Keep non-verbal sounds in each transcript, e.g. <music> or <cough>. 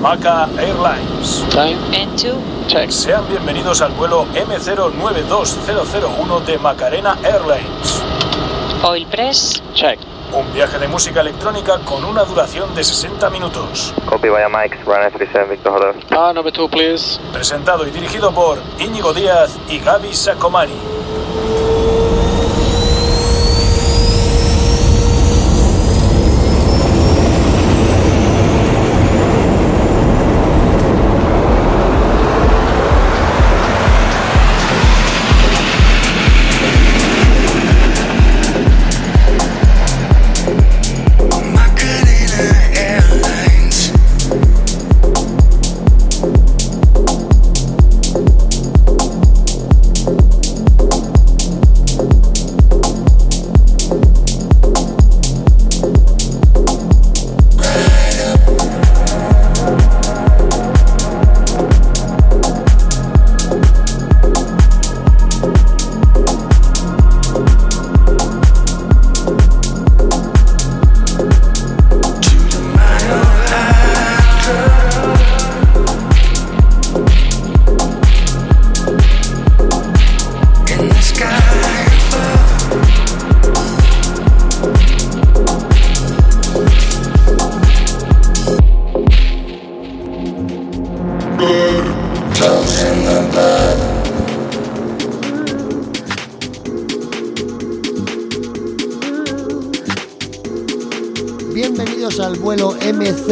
Maca Airlines. Time. N2. Check. Sean bienvenidos al vuelo M092001 de Macarena Airlines. Oil press. Check. Un viaje de música electrónica con una duración de 60 minutos. Copy via Mike, runway 37, Victor Hotel. Car number two, please. Presentado y dirigido por Íñigo Díaz y Gaby Sacomani.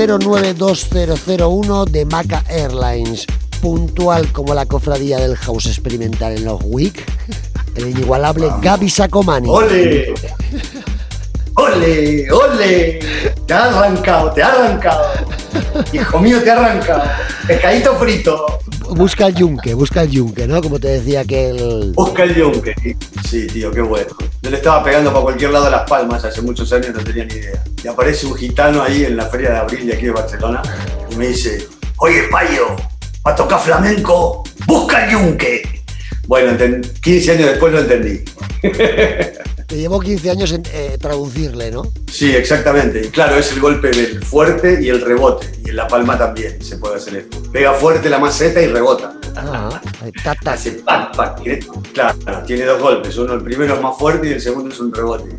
M092001 de Maca Airlines, puntual como la cofradía del house experimental en los WIC, el inigualable Gaby Sacomani. ¡Ole! ¡Ole! ¡Ole! Te ha arrancado, te ha arrancado. Hijo mío, te ha arrancado. Pescadito frito. Busca el yunque, busca el yunque, ¿no? Como te decía que el... Busca el yunque. Sí, tío, qué bueno. Yo le estaba pegando para cualquier lado Las Palmas hace muchos años, no tenía ni idea. Y aparece un gitano ahí en la feria de abril de aquí de Barcelona y me dice, oye, payo, para tocar flamenco, busca el yunque. Bueno, enten- 15 años después lo entendí. <laughs> Te llevó 15 años en eh, traducirle, ¿no? Sí, exactamente. Y claro, es el golpe del fuerte y el rebote. Y en la palma también se puede hacer esto. Pega fuerte la maceta y rebota. Ah, ta, ta. Hace pac, pac. Claro, tiene dos golpes. Uno, el primero es más fuerte y el segundo es un rebote.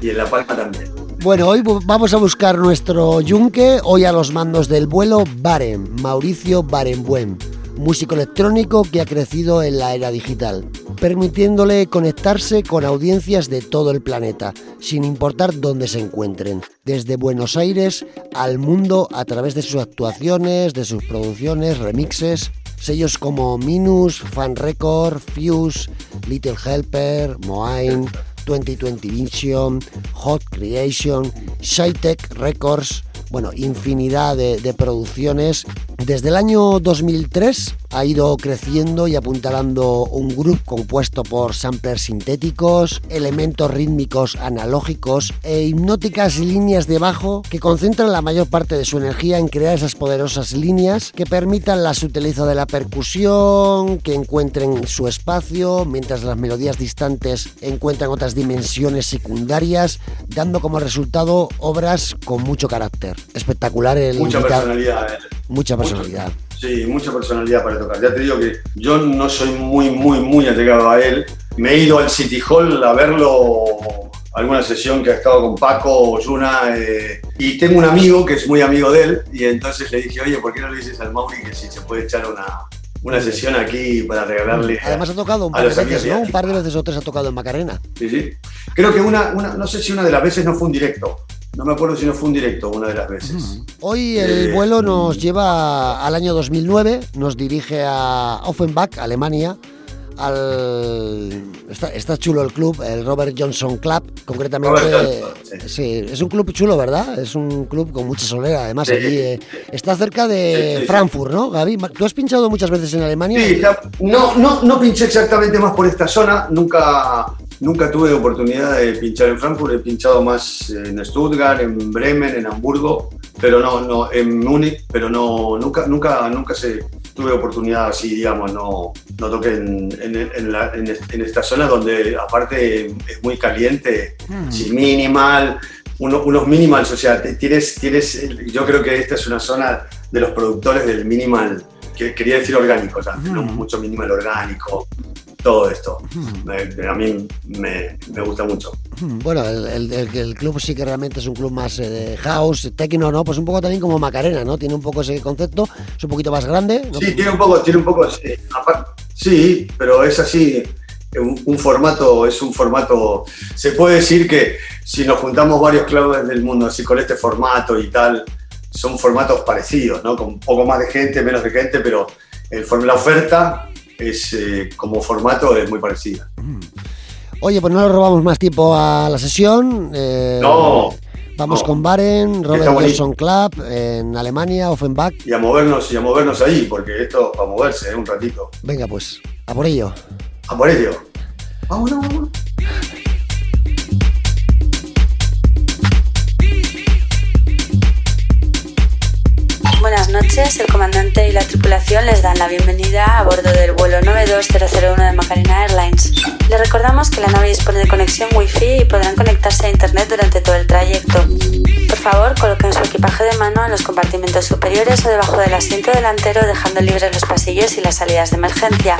Y en la palma también. Bueno, hoy vamos a buscar nuestro yunque, hoy a los mandos del vuelo Baren, Mauricio Barenbuen, músico electrónico que ha crecido en la era digital, permitiéndole conectarse con audiencias de todo el planeta, sin importar dónde se encuentren, desde Buenos Aires al mundo a través de sus actuaciones, de sus producciones, remixes, sellos como Minus, Fan Record, Fuse, Little Helper, Moain, 2020 Vision, Hot Creation, Shytech Records, bueno, infinidad de, de producciones. Desde el año 2003 ha ido creciendo y apuntalando un grupo compuesto por samplers sintéticos, elementos rítmicos analógicos e hipnóticas líneas de bajo que concentran la mayor parte de su energía en crear esas poderosas líneas que permitan la sutileza de la percusión, que encuentren su espacio, mientras las melodías distantes encuentran otras dimensiones secundarias, dando como resultado obras con mucho carácter. Espectacular el Mucha invitado- personalidad. eh. Mucha Mucho. personalidad. Sí, mucha personalidad para tocar. Ya te digo que yo no soy muy, muy, muy allegado a él. Me he ido al City Hall a verlo alguna sesión que ha estado con Paco, Yuna, eh, y tengo un amigo que es muy amigo de él, y entonces le dije, oye, ¿por qué no le dices al Mauri que si se puede echar una, una sesión aquí para regalarle? a- Además ha tocado un par de veces, ¿no? Un par de veces o tres ha tocado en Macarena. Sí, sí. Creo que una, una, no sé si una de las veces no fue un directo. No me acuerdo si no fue un directo una de las veces. Hoy el Eh, vuelo nos lleva al año 2009, nos dirige a Offenbach, Alemania, al... Está, está chulo el club, el Robert Johnson Club, concretamente... Robert Johnson, sí. sí, es un club chulo, ¿verdad? Es un club con mucha solera, además, Sí. allí... eh, está cerca de Sí. Frankfurt, ¿no, Gaby? ¿Tú has pinchado muchas veces en Alemania? Sí, no, no, no pinché exactamente más por esta zona. Nunca, nunca tuve oportunidad de pinchar en Frankfurt. He pinchado más en Stuttgart, en Bremen, en Hamburgo, pero no, no en Múnich, pero no, nunca, nunca, nunca se tuve oportunidad así, digamos, no, no toqué en, en, en la- en est- en esta zona donde aparte es muy caliente, sí, minimal, uno- unos minimals, o sea, tienes, tienes, yo creo que esta es una zona de los productores del minimal, que quería decir orgánico, o sea, ¿no? mucho minimal orgánico, todo esto. Me- a mí me, me gusta mucho. Bueno, el, el- el- club sí que realmente es un club más eh, de house, techno, ¿no? Pues un poco también como Macarena, ¿no? Tiene un poco ese concepto, es un poquito más grande, ¿no? Sí, tiene un poco, tiene un poco, sí, apar- sí, pero es así, un, un formato, es un formato, se puede decir que si nos juntamos varios clubes del mundo así con este formato y tal, son formatos parecidos, ¿no? Con un poco más de gente, menos de gente, pero el, la oferta es eh, como formato es muy parecida. Oye, pues no le robamos más tiempo a la sesión. eh, No, Vamos no. con Baren, Robert. Johnson Club en Alemania, Offenbach. Y a movernos, y a movernos ahí, porque esto para moverse, ¿eh? un ratito. Venga, pues, a por ello. A por ello. Vámonos, vámonos. Noches, el comandante y la tripulación les dan la bienvenida a bordo del vuelo 92001 de Macarena Airlines. Les recordamos que la nave dispone de conexión Wi-Fi y podrán conectarse a Internet durante todo el trayecto. Por favor, coloquen su equipaje de mano en los compartimentos superiores o debajo del asiento delantero dejando libres los pasillos y las salidas de emergencia.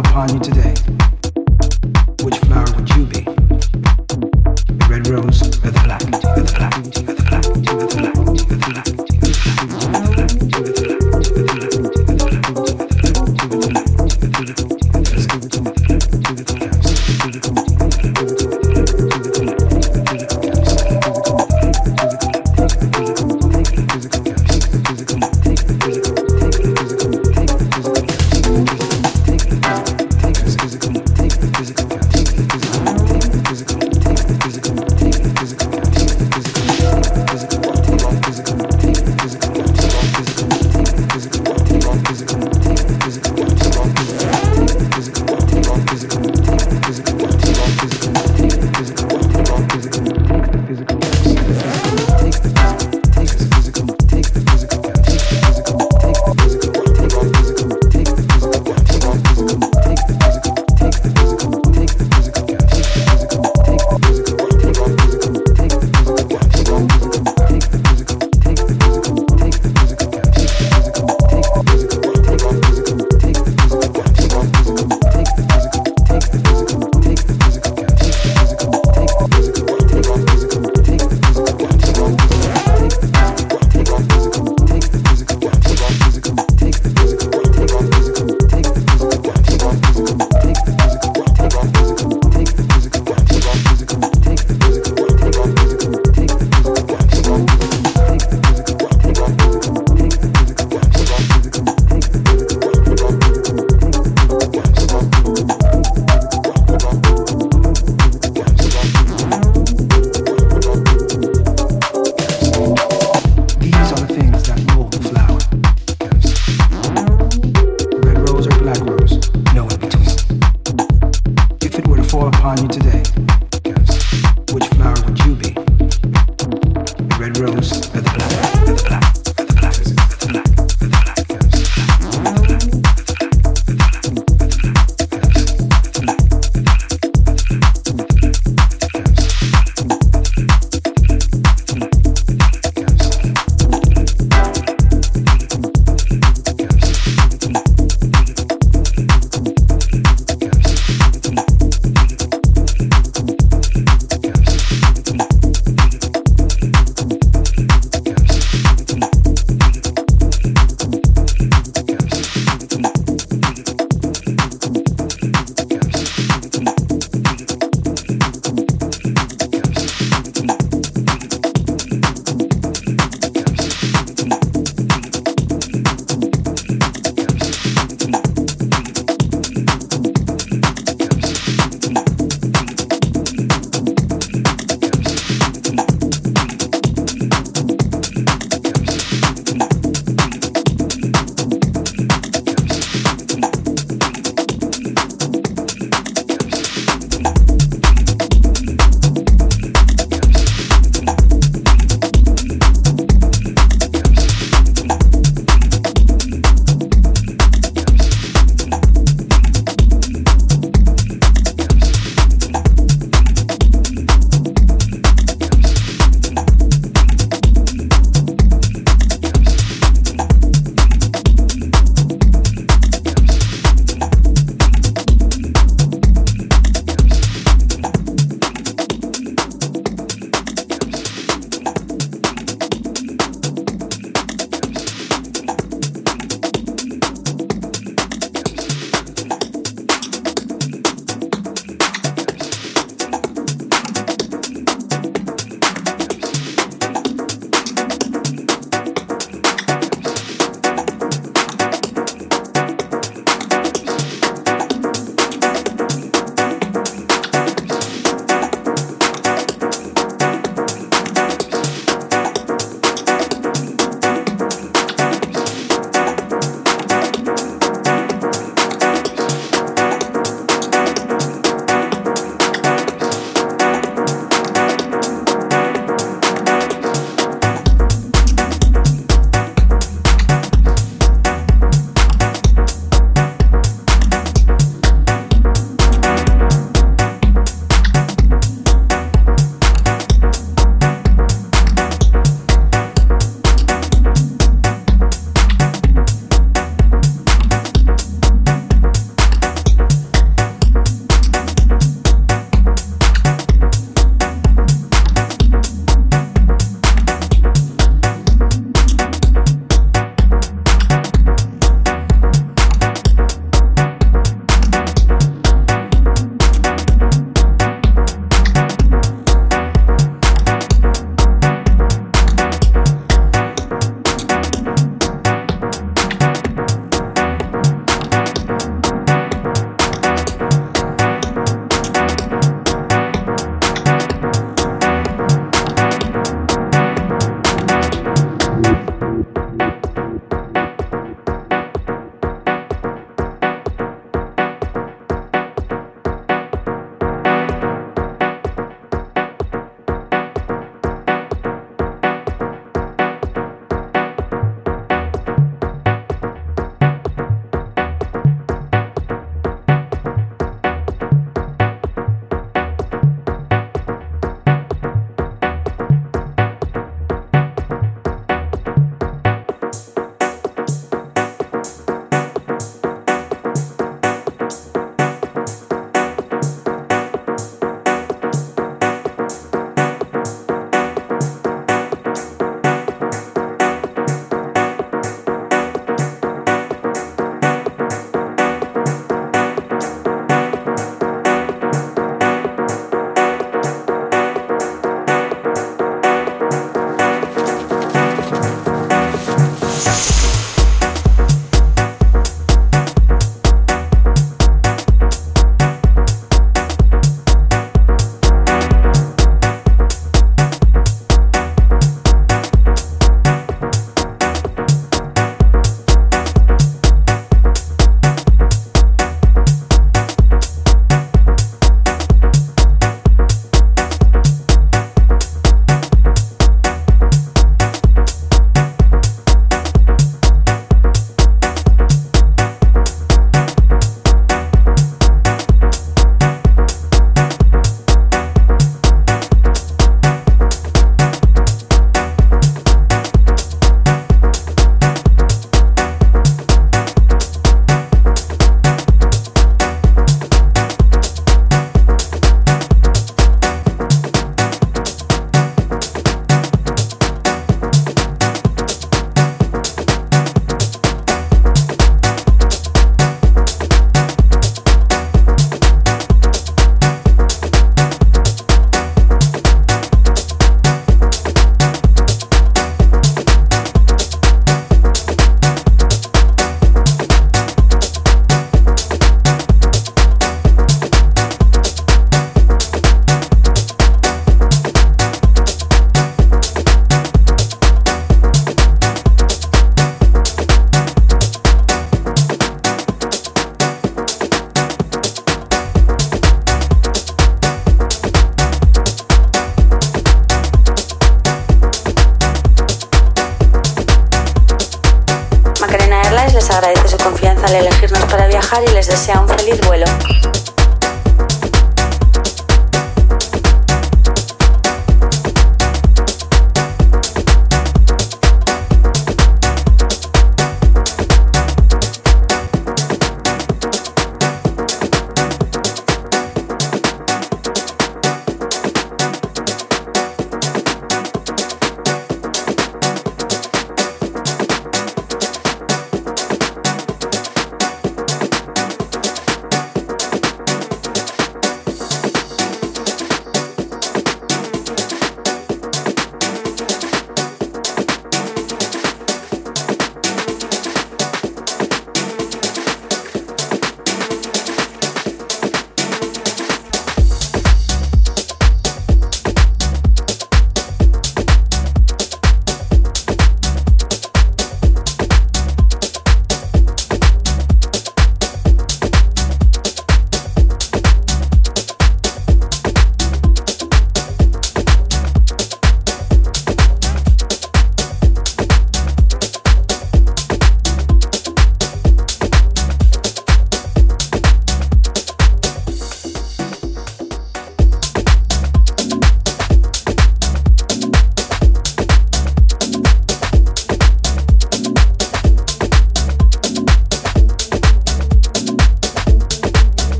upon you today.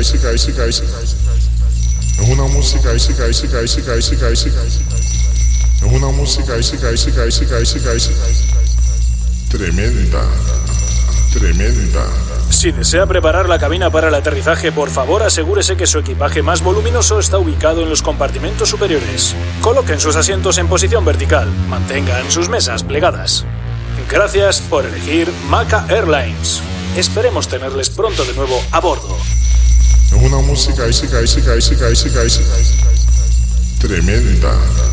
Música, Es una música, música, música. Es una música. Tremenda, tremenda. Si desea preparar la cabina para el aterrizaje, por favor asegúrese que su equipaje más voluminoso está ubicado en los compartimentos superiores. Coloquen sus asientos en posición vertical, mantengan sus mesas plegadas. Gracias por elegir Maca Airlines. Esperemos tenerles pronto de nuevo a bordo. Música, música, música, música, música, música. Tremenda.